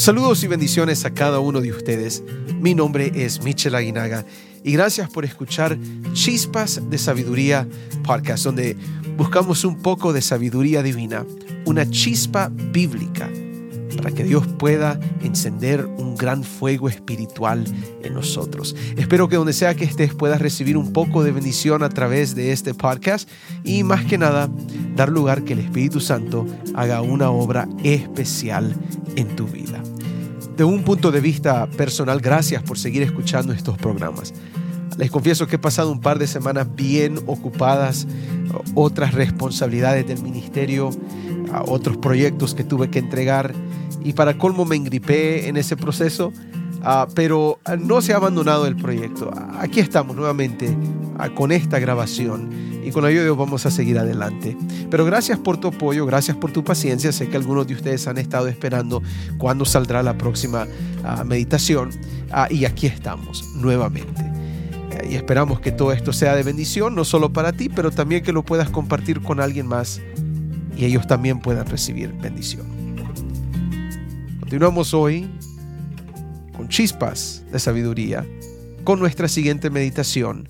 Saludos y bendiciones a cada uno de ustedes. Mi nombre es Michel Aguinaga y gracias por escuchar Chispas de Sabiduría Podcast, donde buscamos un poco de sabiduría divina, una chispa bíblica para que Dios pueda encender un gran fuego espiritual en nosotros. Espero que donde sea que estés puedas recibir un poco de bendición a través de este podcast y más que nada dar lugar que el Espíritu Santo haga una obra especial en tu vida. De un punto de vista personal, gracias por seguir escuchando estos programas. Les confieso que he pasado un par de semanas bien ocupadas, otras responsabilidades del ministerio, otros proyectos que tuve que entregar y para colmo me engripé en ese proceso, ah, pero no se ha abandonado el proyecto. Aquí estamos nuevamente ah, con esta grabación y con Dios vamos a seguir adelante. Pero gracias por tu apoyo, gracias por tu paciencia. Sé que algunos de ustedes han estado esperando cuándo saldrá la próxima ah, meditación y aquí estamos nuevamente. Eh, y esperamos que todo esto sea de bendición, no solo para ti, pero también que lo puedas compartir con alguien más y ellos también puedan recibir bendición. Continuamos hoy con chispas de sabiduría con nuestra siguiente meditación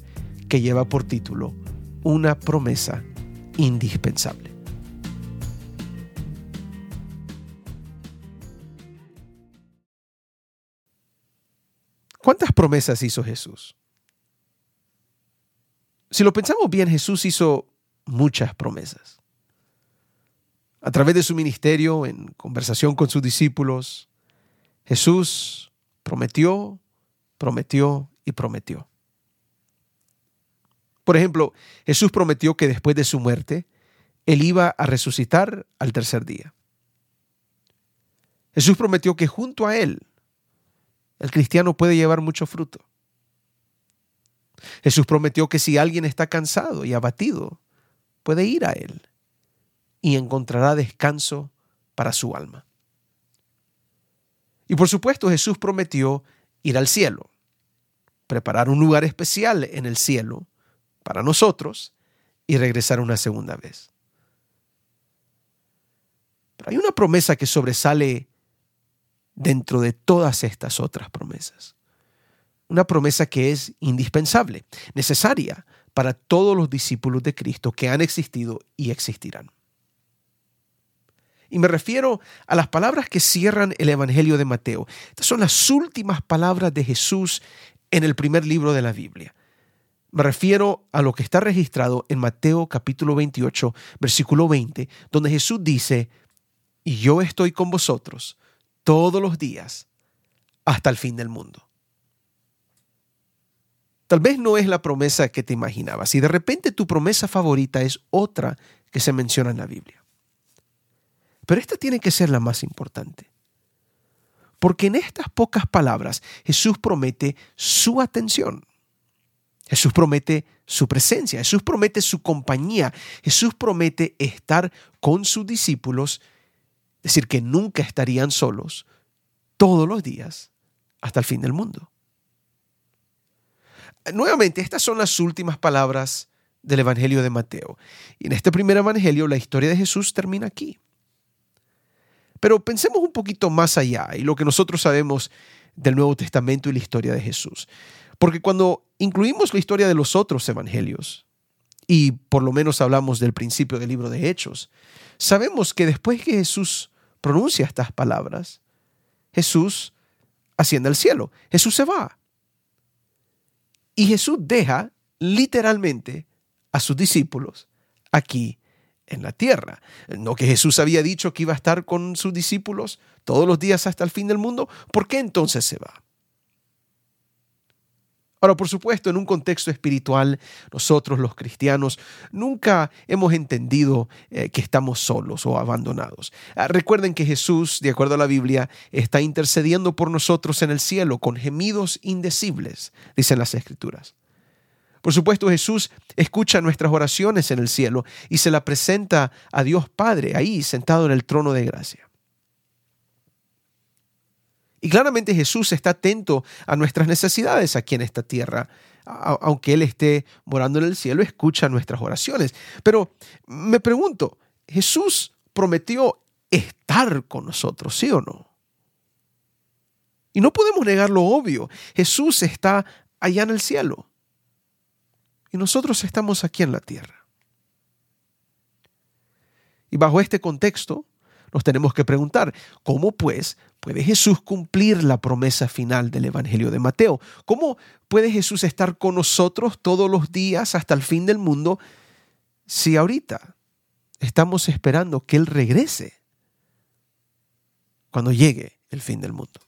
que lleva por título Una promesa indispensable. ¿Cuántas promesas hizo Jesús? Si lo pensamos bien, Jesús hizo muchas promesas a través de su ministerio, en conversación con sus discípulos, Jesús prometió, prometió y prometió. Por ejemplo, Jesús prometió que después de su muerte, Él iba a resucitar al tercer día. Jesús prometió que junto a Él, el cristiano puede llevar mucho fruto. Jesús prometió que si alguien está cansado y abatido, puede ir a Él y encontrará descanso para su alma. Y por supuesto Jesús prometió ir al cielo, preparar un lugar especial en el cielo para nosotros y regresar una segunda vez. Pero hay una promesa que sobresale dentro de todas estas otras promesas. Una promesa que es indispensable, necesaria para todos los discípulos de Cristo que han existido y existirán. Y me refiero a las palabras que cierran el Evangelio de Mateo. Estas son las últimas palabras de Jesús en el primer libro de la Biblia. Me refiero a lo que está registrado en Mateo capítulo 28, versículo 20, donde Jesús dice, y yo estoy con vosotros todos los días hasta el fin del mundo. Tal vez no es la promesa que te imaginabas y de repente tu promesa favorita es otra que se menciona en la Biblia. Pero esta tiene que ser la más importante. Porque en estas pocas palabras Jesús promete su atención. Jesús promete su presencia, Jesús promete su compañía, Jesús promete estar con sus discípulos, decir que nunca estarían solos todos los días hasta el fin del mundo. Nuevamente, estas son las últimas palabras del Evangelio de Mateo. Y en este primer Evangelio la historia de Jesús termina aquí. Pero pensemos un poquito más allá y lo que nosotros sabemos del Nuevo Testamento y la historia de Jesús. Porque cuando incluimos la historia de los otros evangelios, y por lo menos hablamos del principio del libro de Hechos, sabemos que después que Jesús pronuncia estas palabras, Jesús asciende al cielo, Jesús se va. Y Jesús deja literalmente a sus discípulos aquí en la tierra. No que Jesús había dicho que iba a estar con sus discípulos todos los días hasta el fin del mundo. ¿Por qué entonces se va? Ahora, por supuesto, en un contexto espiritual, nosotros los cristianos nunca hemos entendido eh, que estamos solos o abandonados. Ah, recuerden que Jesús, de acuerdo a la Biblia, está intercediendo por nosotros en el cielo con gemidos indecibles, dicen las Escrituras. Por supuesto, Jesús escucha nuestras oraciones en el cielo y se la presenta a Dios Padre ahí sentado en el trono de gracia. Y claramente Jesús está atento a nuestras necesidades aquí en esta tierra. Aunque Él esté morando en el cielo, escucha nuestras oraciones. Pero me pregunto, ¿Jesús prometió estar con nosotros, sí o no? Y no podemos negar lo obvio. Jesús está allá en el cielo. Y nosotros estamos aquí en la tierra. Y bajo este contexto, nos tenemos que preguntar, ¿cómo pues puede Jesús cumplir la promesa final del Evangelio de Mateo? ¿Cómo puede Jesús estar con nosotros todos los días hasta el fin del mundo si ahorita estamos esperando que Él regrese cuando llegue el fin del mundo?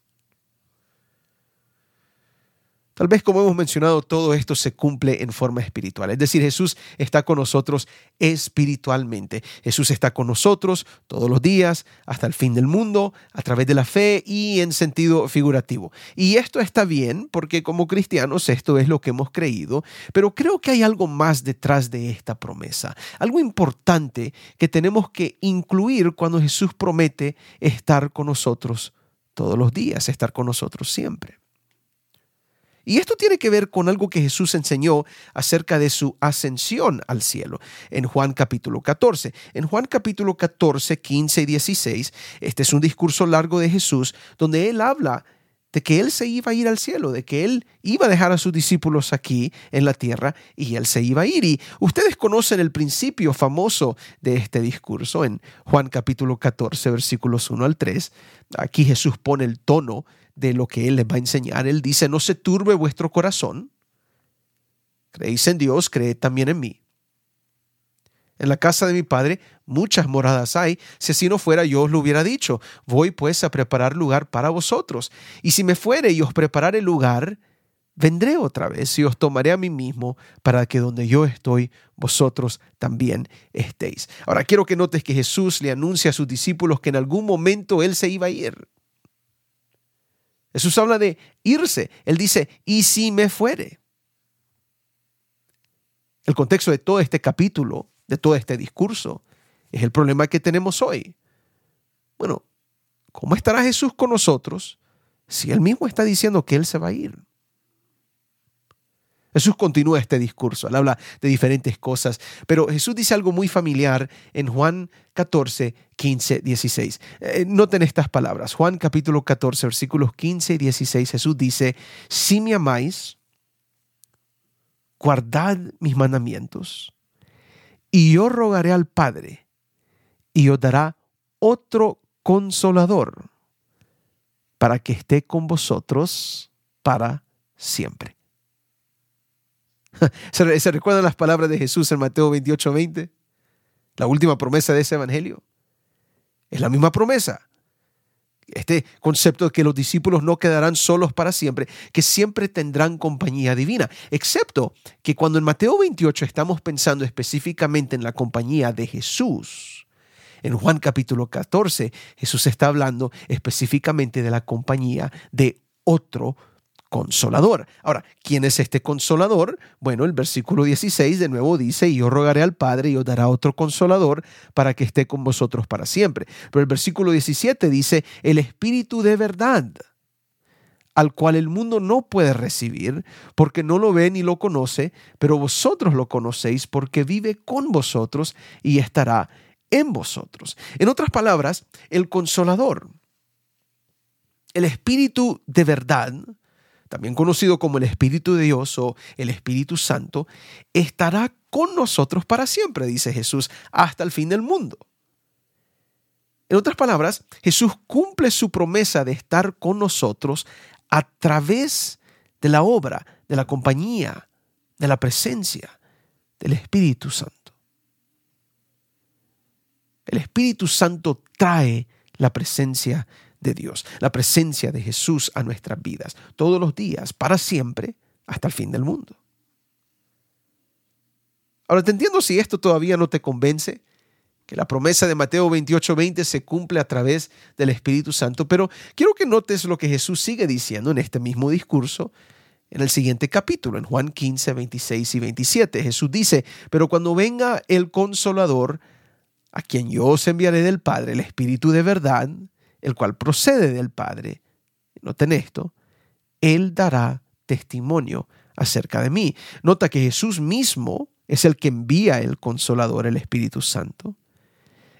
Tal vez como hemos mencionado, todo esto se cumple en forma espiritual. Es decir, Jesús está con nosotros espiritualmente. Jesús está con nosotros todos los días, hasta el fin del mundo, a través de la fe y en sentido figurativo. Y esto está bien porque como cristianos esto es lo que hemos creído, pero creo que hay algo más detrás de esta promesa. Algo importante que tenemos que incluir cuando Jesús promete estar con nosotros todos los días, estar con nosotros siempre. Y esto tiene que ver con algo que Jesús enseñó acerca de su ascensión al cielo en Juan capítulo 14. En Juan capítulo 14, 15 y 16, este es un discurso largo de Jesús donde él habla de que él se iba a ir al cielo, de que él iba a dejar a sus discípulos aquí en la tierra y él se iba a ir. Y ustedes conocen el principio famoso de este discurso en Juan capítulo 14, versículos 1 al 3. Aquí Jesús pone el tono de lo que Él les va a enseñar. Él dice, no se turbe vuestro corazón. Creéis en Dios, creed también en mí. En la casa de mi Padre muchas moradas hay. Si así no fuera, yo os lo hubiera dicho. Voy pues a preparar lugar para vosotros. Y si me fuere y os preparare lugar, vendré otra vez y os tomaré a mí mismo para que donde yo estoy, vosotros también estéis. Ahora quiero que notes que Jesús le anuncia a sus discípulos que en algún momento Él se iba a ir. Jesús habla de irse. Él dice, ¿y si me fuere? El contexto de todo este capítulo, de todo este discurso, es el problema que tenemos hoy. Bueno, ¿cómo estará Jesús con nosotros si Él mismo está diciendo que Él se va a ir? Jesús continúa este discurso, él habla de diferentes cosas, pero Jesús dice algo muy familiar en Juan 14, 15, 16. noten estas palabras. Juan capítulo 14, versículos 15 y 16, Jesús dice, si me amáis, guardad mis mandamientos, y yo rogaré al Padre, y os dará otro consolador, para que esté con vosotros para siempre ¿Se, recuerdan las palabras de Jesús en Mateo 28, 20? La última promesa de ese evangelio. Es la misma promesa. Este concepto de que los discípulos no quedarán solos para siempre, que siempre tendrán compañía divina, excepto que cuando en Mateo 28 estamos pensando específicamente en la compañía de Jesús, en Juan capítulo 14 Jesús está hablando específicamente de la compañía de otro consolador. Ahora, ¿quién es este consolador? Bueno, el versículo 16 de nuevo dice, y yo rogaré al Padre y os dará otro consolador para que esté con vosotros para siempre. Pero el versículo 17 dice, el Espíritu de verdad al cual el mundo no puede recibir, porque no lo ve ni lo conoce, pero vosotros lo conocéis porque vive con vosotros y estará en vosotros. En otras palabras, el consolador, el Espíritu de verdad, también conocido como el Espíritu de Dios o el Espíritu Santo, estará con nosotros para siempre, dice Jesús, hasta el fin del mundo. En otras palabras, Jesús cumple su promesa de estar con nosotros a través de la obra, de la compañía, de la presencia del Espíritu Santo. El Espíritu Santo trae la presencia de Dios, la presencia de Jesús a nuestras vidas, todos los días, para siempre, hasta el fin del mundo. Ahora te entiendo si esto todavía no te convence, que la promesa de Mateo 28:20 se cumple a través del Espíritu Santo, pero quiero que notes lo que Jesús sigue diciendo en este mismo discurso en el siguiente capítulo, en Juan 15, 26 y 27. Jesús dice, pero cuando venga el consolador, a quien yo os enviaré del Padre, el Espíritu de verdad, el cual procede del Padre, noten esto, Él dará testimonio acerca de mí. Nota que Jesús mismo es el que envía el consolador, el Espíritu Santo.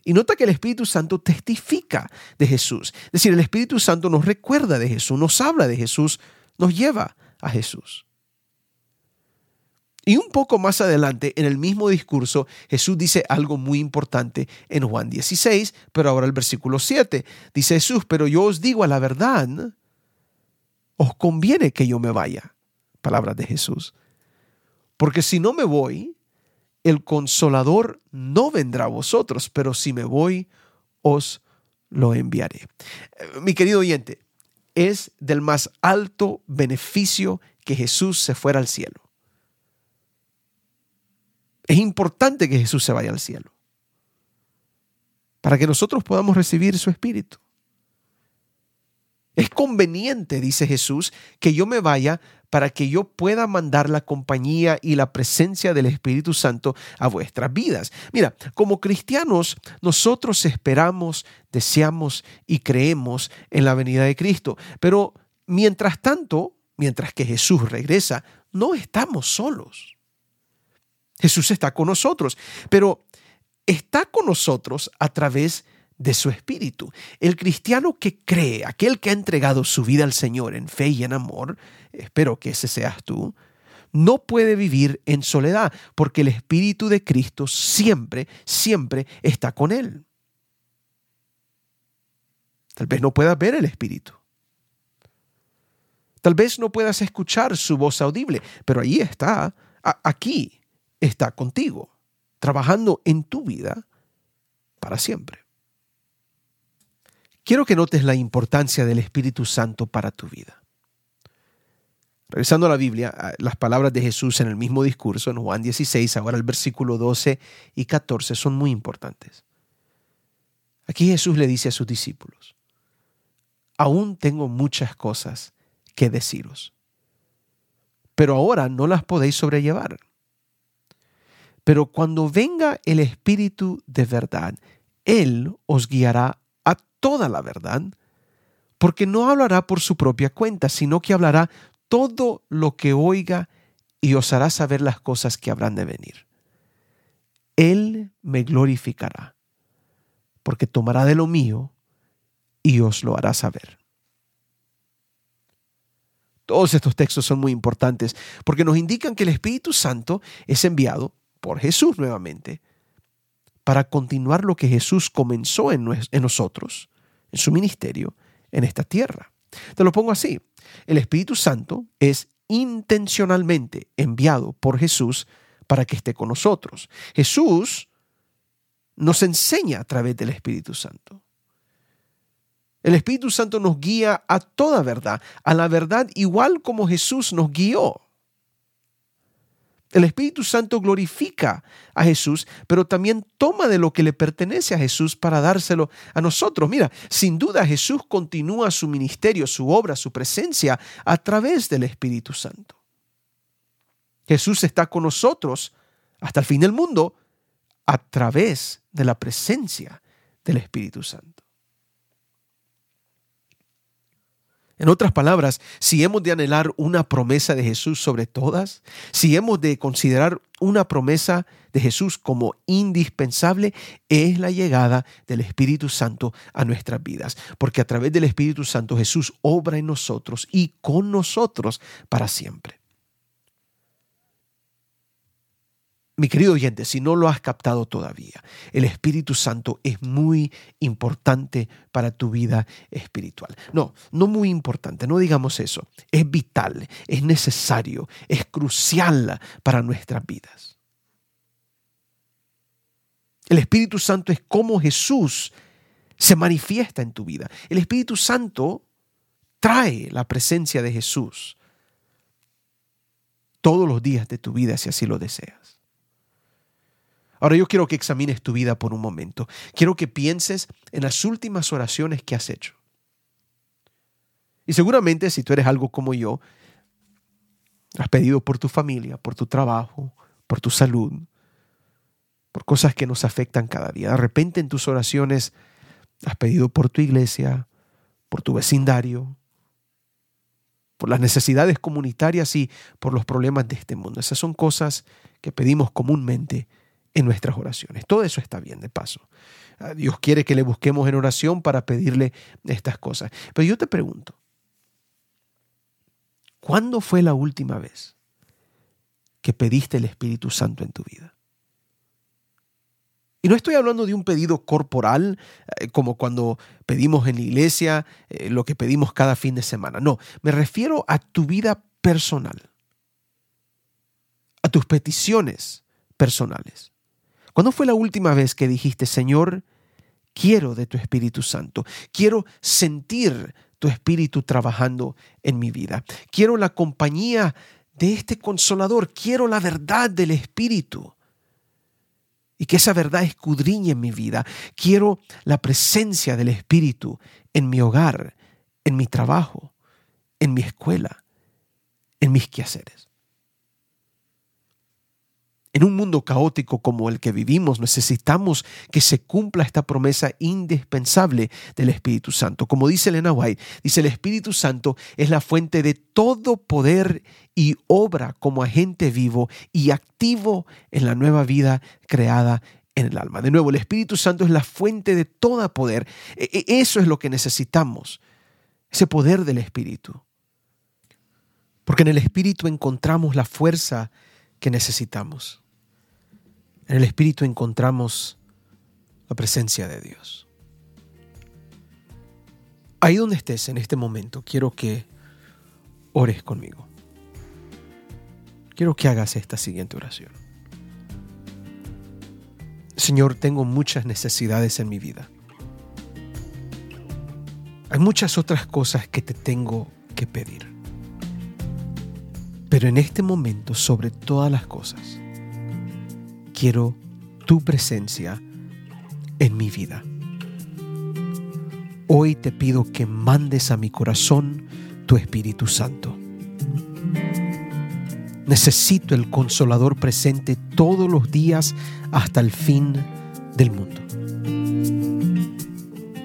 Y nota que el Espíritu Santo testifica de Jesús. Es decir, el Espíritu Santo nos recuerda de Jesús, nos habla de Jesús, nos lleva a Jesús. Y un poco más adelante, en el mismo discurso, Jesús dice algo muy importante en Juan 16, pero ahora el versículo 7. Dice Jesús, pero yo os digo a la verdad, os conviene que yo me vaya. Palabras de Jesús. Porque si no me voy, el consolador no vendrá a vosotros, pero si me voy, os lo enviaré. Eh, mi querido oyente, es del más alto beneficio que Jesús se fuera al cielo. Es importante que Jesús se vaya al cielo para que nosotros podamos recibir su Espíritu. Es conveniente, dice Jesús, que yo me vaya para que yo pueda mandar la compañía y la presencia del Espíritu Santo a vuestras vidas. Mira, como cristianos, nosotros esperamos, deseamos y creemos en la venida de Cristo, pero mientras tanto, mientras que Jesús regresa, no estamos solos. Jesús está con nosotros, pero está con nosotros a través de su espíritu. El cristiano que cree, aquel que ha entregado su vida al Señor en fe y en amor, espero que ese seas tú, no puede vivir en soledad, porque el espíritu de Cristo siempre, siempre está con él. Tal vez no puedas ver el espíritu. Tal vez no puedas escuchar su voz audible, pero ahí está, aquí está contigo, trabajando en tu vida para siempre. Quiero que notes la importancia del Espíritu Santo para tu vida. Regresando a la Biblia, las palabras de Jesús en el mismo discurso, en Juan 16, ahora el versículo 12 y 14, son muy importantes. Aquí Jesús le dice a sus discípulos, aún tengo muchas cosas que deciros, pero ahora no las podéis sobrellevar. Pero cuando venga el Espíritu de verdad, Él os guiará toda la verdad, porque no hablará por su propia cuenta, sino que hablará todo lo que oiga y os hará saber las cosas que habrán de venir. Él me glorificará, porque tomará de lo mío y os lo hará saber. Todos estos textos son muy importantes porque nos indican que el Espíritu Santo es enviado por Jesús nuevamente para continuar lo que Jesús comenzó en, nosotros en su ministerio en esta tierra. Te lo pongo así. El Espíritu Santo es intencionalmente enviado por Jesús para que esté con nosotros. Jesús nos enseña a través del Espíritu Santo. El Espíritu Santo nos guía a toda verdad, a la verdad igual como Jesús nos guió. El Espíritu Santo glorifica a Jesús, pero también toma de lo que le pertenece a Jesús para dárselo a nosotros. Mira, sin duda Jesús continúa su ministerio, su obra, su presencia a través del Espíritu Santo. Jesús está con nosotros hasta el fin del mundo a través de la presencia del Espíritu Santo. En otras palabras, si hemos de anhelar una promesa de Jesús sobre todas, si hemos de considerar una promesa de Jesús como indispensable, es la llegada del Espíritu Santo a nuestras vidas. Porque a través del Espíritu Santo Jesús obra en nosotros y con nosotros para siempre. Mi querido oyente, si no lo has captado todavía, el Espíritu Santo es muy importante para tu vida espiritual. No, no muy importante, no digamos eso. Es vital, es necesario, es crucial para nuestras vidas. El Espíritu Santo es como Jesús se manifiesta en tu vida. El Espíritu Santo trae la presencia de Jesús todos los días de tu vida si así lo deseas. Ahora yo quiero que examines tu vida por un momento. Quiero que pienses en las últimas oraciones que has hecho. Y seguramente si tú eres algo como yo, has pedido por tu familia, por tu trabajo, por tu salud, por cosas que nos afectan cada día. De repente en tus oraciones has pedido por tu iglesia, por tu vecindario, por las necesidades comunitarias y por los problemas de este mundo. Esas son cosas que pedimos comúnmente en nuestras oraciones. Todo eso está bien de paso. Ah, Dios quiere que le busquemos en oración para pedirle estas cosas. Pero yo te pregunto, ¿cuándo fue la última vez que pediste el Espíritu Santo en tu vida? Y no estoy hablando de un pedido corporal, eh, como cuando pedimos en la iglesia eh, lo que pedimos cada fin de semana. No, me refiero a tu vida personal, a tus peticiones personales. ¿Cuándo fue la última vez que dijiste, Señor, quiero de tu Espíritu Santo? Quiero sentir tu Espíritu trabajando en mi vida. Quiero la compañía de este consolador. Quiero la verdad del Espíritu y que esa verdad escudriñe en mi vida. Quiero la presencia del Espíritu en mi hogar, en mi trabajo, en mi escuela, en mis quehaceres. En un mundo caótico como el que vivimos, necesitamos que se cumpla esta promesa indispensable del Espíritu Santo. Como dice Elena White, dice el Espíritu Santo es la fuente de todo poder y obra como agente vivo y activo en la nueva vida creada en el alma. De nuevo, el Espíritu Santo es la fuente de todo poder. E, e, eso es lo que necesitamos, ese poder del Espíritu. Porque en el Espíritu encontramos la fuerza que necesitamos. En el Espíritu encontramos la presencia de Dios. Ahí donde estés en este momento, quiero que ores conmigo. Quiero que hagas esta siguiente oración. Señor, tengo muchas necesidades en mi vida. Hay muchas otras cosas que te tengo que pedir. Pero en este momento, sobre todas las cosas, quiero tu presencia en mi vida. Hoy te pido que mandes a mi corazón tu Espíritu Santo. Necesito el consolador presente todos los días hasta el fin del mundo.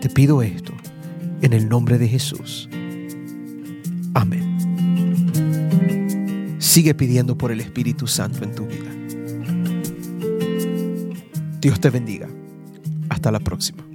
Te pido esto en el nombre de Jesús. Sigue pidiendo por el Espíritu Santo en tu vida. Dios te bendiga. Hasta la próxima.